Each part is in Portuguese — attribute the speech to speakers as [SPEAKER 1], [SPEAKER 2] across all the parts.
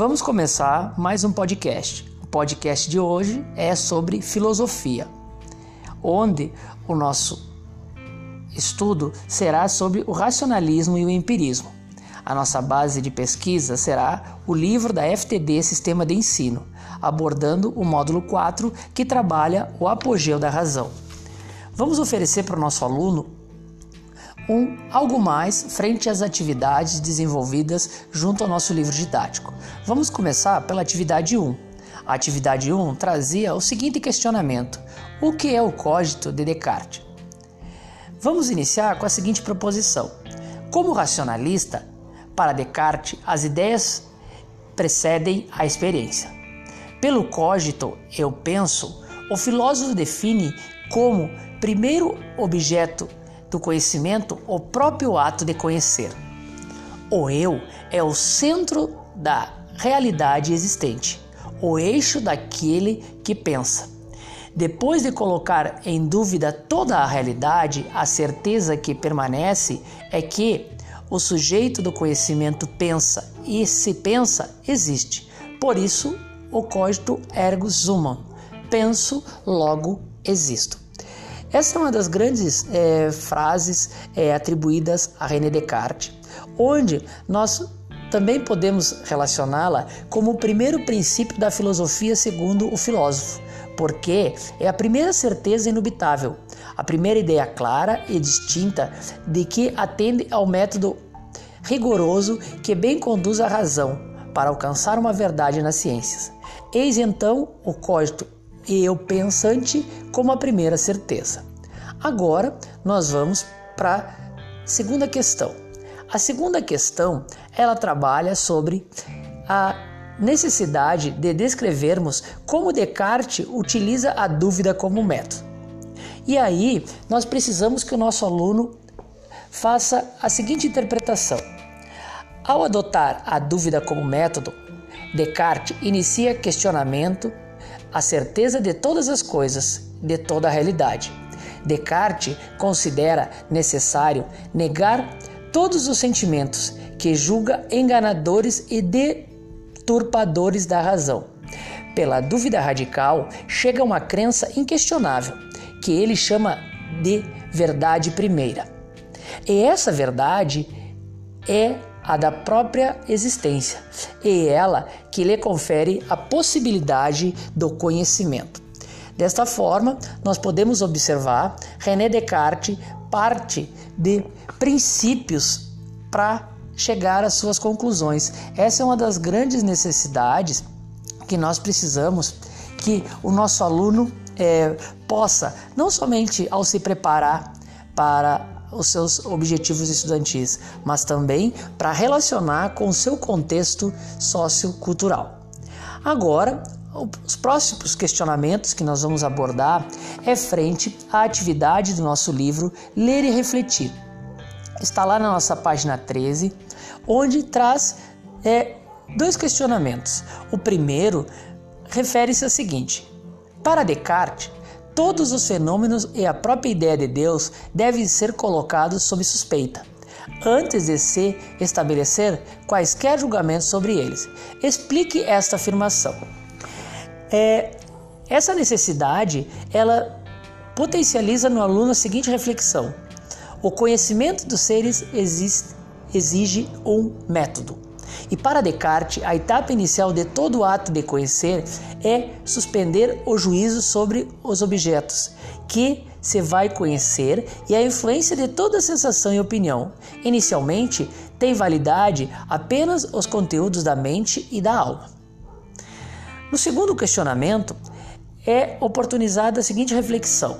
[SPEAKER 1] Vamos começar mais um podcast. O podcast de hoje é sobre filosofia, onde o nosso estudo será sobre o racionalismo e o empirismo. A nossa base de pesquisa será o livro da FTD Sistema de Ensino, abordando o módulo 4 que trabalha o apogeu da razão. Vamos oferecer para o nosso aluno um algo mais frente às atividades desenvolvidas junto ao nosso livro didático. Vamos começar pela atividade 1. A atividade 1 trazia o seguinte questionamento: O que é o cógito de Descartes? Vamos iniciar com a seguinte proposição: Como racionalista, para Descartes, as ideias precedem a experiência. Pelo cogito, eu penso, o filósofo define como primeiro objeto do conhecimento o próprio ato de conhecer. O eu é o centro da realidade existente, o eixo daquele que pensa. Depois de colocar em dúvida toda a realidade, a certeza que permanece é que o sujeito do conhecimento pensa e se pensa existe. Por isso, o cogito ergo sumam. Penso, logo existo. Essa é uma das grandes é, frases é, atribuídas a René Descartes, onde nós também podemos relacioná-la como o primeiro princípio da filosofia segundo o filósofo, porque é a primeira certeza inubitável, a primeira ideia clara e distinta de que atende ao método rigoroso que bem conduz à razão para alcançar uma verdade nas ciências. Eis então o código e eu pensante como a primeira certeza. Agora nós vamos para a segunda questão. A segunda questão, ela trabalha sobre a necessidade de descrevermos como Descartes utiliza a dúvida como método. E aí, nós precisamos que o nosso aluno faça a seguinte interpretação. Ao adotar a dúvida como método, Descartes inicia questionamento a certeza de todas as coisas, de toda a realidade. Descartes considera necessário negar todos os sentimentos que julga enganadores e deturpadores da razão. Pela dúvida radical, chega uma crença inquestionável, que ele chama de verdade primeira. E essa verdade é a da própria existência, e ela que lhe confere a possibilidade do conhecimento. Desta forma, nós podemos observar René Descartes parte de princípios para chegar às suas conclusões. Essa é uma das grandes necessidades que nós precisamos que o nosso aluno é, possa, não somente ao se preparar para os seus objetivos estudantis, mas também para relacionar com o seu contexto sociocultural. Agora, os próximos questionamentos que nós vamos abordar é frente à atividade do nosso livro Ler e Refletir. Está lá na nossa página 13, onde traz é, dois questionamentos. O primeiro refere-se ao seguinte: para Descartes, Todos os fenômenos e a própria ideia de Deus devem ser colocados sob suspeita, antes de se estabelecer quaisquer julgamentos sobre eles. Explique esta afirmação. É, essa necessidade, ela potencializa no aluno a seguinte reflexão: o conhecimento dos seres exige um método. E para Descartes, a etapa inicial de todo ato de conhecer é suspender o juízo sobre os objetos que se vai conhecer e a influência de toda sensação e opinião. Inicialmente, tem validade apenas os conteúdos da mente e da alma. No segundo questionamento, é oportunizada a seguinte reflexão: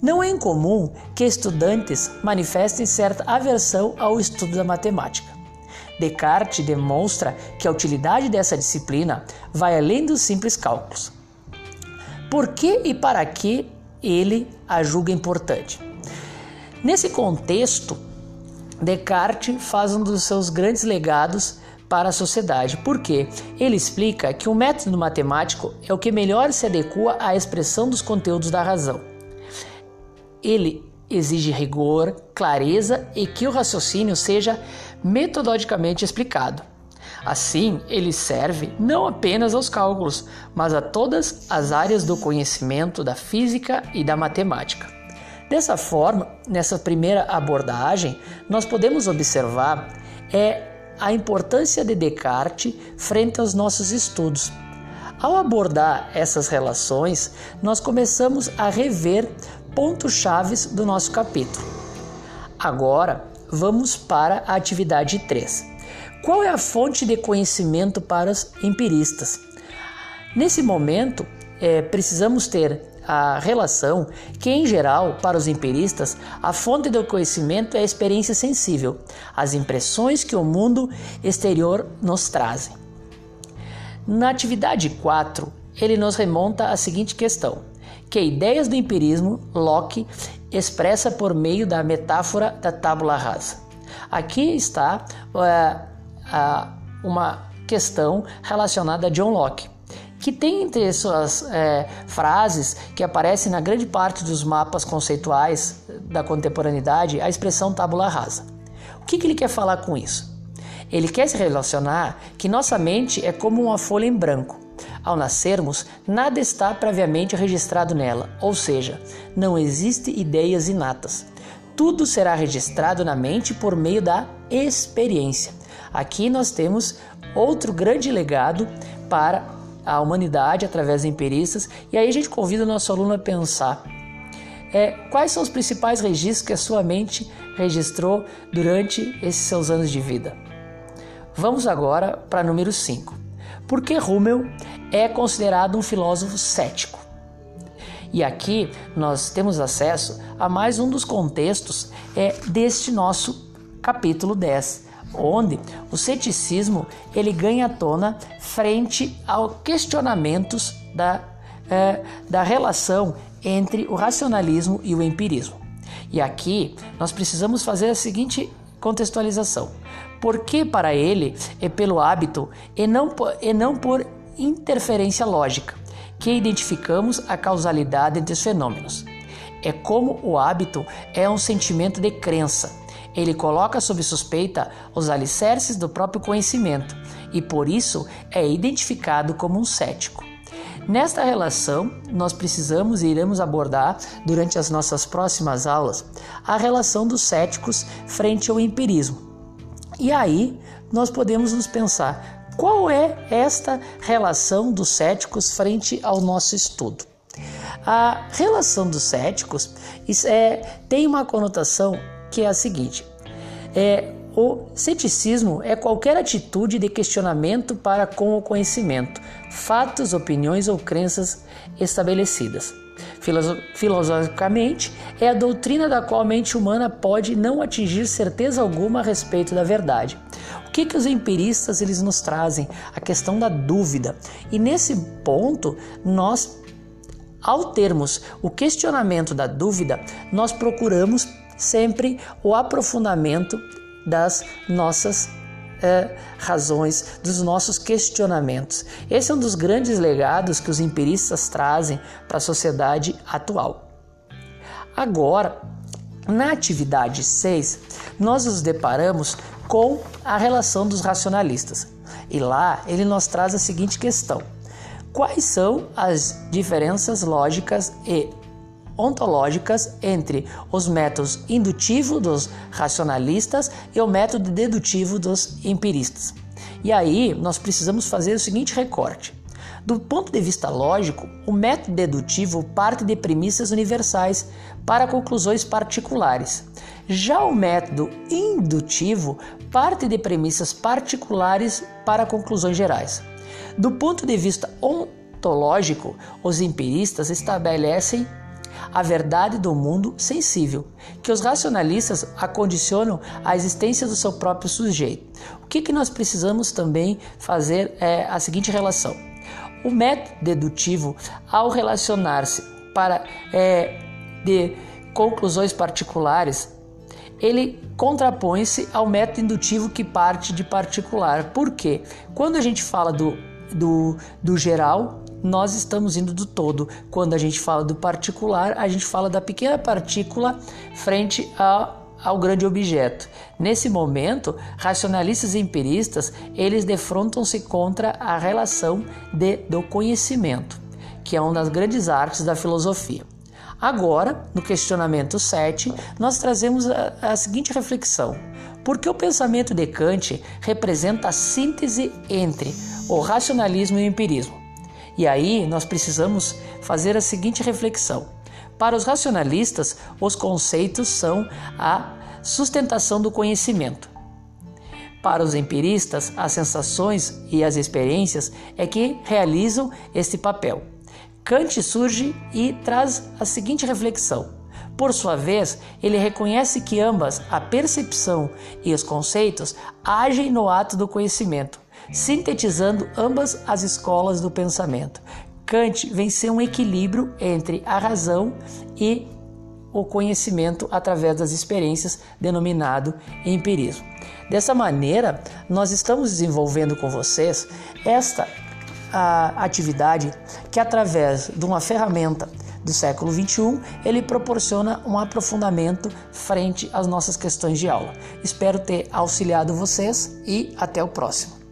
[SPEAKER 1] não é incomum que estudantes manifestem certa aversão ao estudo da matemática. Descartes demonstra que a utilidade dessa disciplina vai além dos simples cálculos. Por que e para que ele a julga importante? Nesse contexto, Descartes faz um dos seus grandes legados para a sociedade, porque ele explica que o método matemático é o que melhor se adequa à expressão dos conteúdos da razão. Ele exige rigor, clareza e que o raciocínio seja metodologicamente explicado. Assim, ele serve não apenas aos cálculos, mas a todas as áreas do conhecimento da física e da matemática. Dessa forma, nessa primeira abordagem, nós podemos observar é a importância de Descartes frente aos nossos estudos. Ao abordar essas relações, nós começamos a rever pontos chaves do nosso capítulo. Agora, vamos para a atividade 3. Qual é a fonte de conhecimento para os empiristas? Nesse momento, é, precisamos ter a relação que, em geral, para os empiristas, a fonte do conhecimento é a experiência sensível, as impressões que o mundo exterior nos trazem. Na atividade 4, ele nos remonta à seguinte questão: que ideias do empirismo Locke expressa por meio da metáfora da tábula rasa. Aqui está uh, uma questão relacionada a John Locke, que tem entre suas é, frases que aparecem na grande parte dos mapas conceituais da contemporaneidade a expressão tábula rasa. O que, que ele quer falar com isso? Ele quer se relacionar que nossa mente é como uma folha em branco. Ao nascermos, nada está previamente registrado nela, ou seja, não existe ideias inatas. Tudo será registrado na mente por meio da experiência. Aqui nós temos outro grande legado para a humanidade através de empiristas, e aí a gente convida o nosso aluno a pensar é, quais são os principais registros que a sua mente registrou durante esses seus anos de vida. Vamos agora para número 5. Por que Rummel é considerado um filósofo cético? E aqui nós temos acesso a mais um dos contextos é, deste nosso capítulo 10, onde o ceticismo ele ganha tona frente aos questionamentos da, é, da relação entre o racionalismo e o empirismo. E aqui nós precisamos fazer a seguinte contextualização. Porque para ele é pelo hábito e não, e não por interferência lógica que identificamos a causalidade entre os fenômenos. É como o hábito é um sentimento de crença ele coloca sob suspeita os alicerces do próprio conhecimento e por isso é identificado como um cético. Nesta relação, nós precisamos e iremos abordar durante as nossas próximas aulas a relação dos céticos frente ao empirismo. E aí nós podemos nos pensar qual é esta relação dos céticos frente ao nosso estudo. A relação dos céticos é, tem uma conotação que é a seguinte: é o ceticismo é qualquer atitude de questionamento para com o conhecimento, fatos, opiniões ou crenças estabelecidas. Filosoficamente, é a doutrina da qual a mente humana pode não atingir certeza alguma a respeito da verdade. O que, que os empiristas eles nos trazem? A questão da dúvida. E nesse ponto, nós, ao termos o questionamento da dúvida, nós procuramos sempre o aprofundamento das nossas é, razões, dos nossos questionamentos. Esse é um dos grandes legados que os empiristas trazem para a sociedade atual. Agora, na atividade 6, nós nos deparamos com a relação dos racionalistas. E lá ele nos traz a seguinte questão: quais são as diferenças lógicas e ontológicas entre os métodos indutivo dos racionalistas e o método dedutivo dos empiristas. E aí nós precisamos fazer o seguinte recorte. Do ponto de vista lógico, o método dedutivo parte de premissas universais para conclusões particulares. Já o método indutivo parte de premissas particulares para conclusões gerais. Do ponto de vista ontológico, os empiristas estabelecem a verdade do mundo sensível, que os racionalistas acondicionam à existência do seu próprio sujeito. O que, que nós precisamos também fazer é a seguinte relação. O método dedutivo, ao relacionar-se para é, de conclusões particulares, ele contrapõe-se ao método indutivo que parte de particular. Por quê? Quando a gente fala do, do, do geral, nós estamos indo do todo. Quando a gente fala do particular, a gente fala da pequena partícula frente a, ao grande objeto. Nesse momento, racionalistas e empiristas, eles defrontam-se contra a relação de, do conhecimento, que é uma das grandes artes da filosofia. Agora, no questionamento 7, nós trazemos a, a seguinte reflexão: por que o pensamento de Kant representa a síntese entre o racionalismo e o empirismo? E aí nós precisamos fazer a seguinte reflexão. Para os racionalistas, os conceitos são a sustentação do conhecimento. Para os empiristas, as sensações e as experiências é que realizam este papel. Kant surge e traz a seguinte reflexão: por sua vez, ele reconhece que ambas, a percepção e os conceitos, agem no ato do conhecimento, sintetizando ambas as escolas do pensamento. Kant venceu um equilíbrio entre a razão e o conhecimento através das experiências, denominado empirismo. Dessa maneira, nós estamos desenvolvendo com vocês esta atividade que, através de uma ferramenta do século XXI, ele proporciona um aprofundamento frente às nossas questões de aula. Espero ter auxiliado vocês e até o próximo.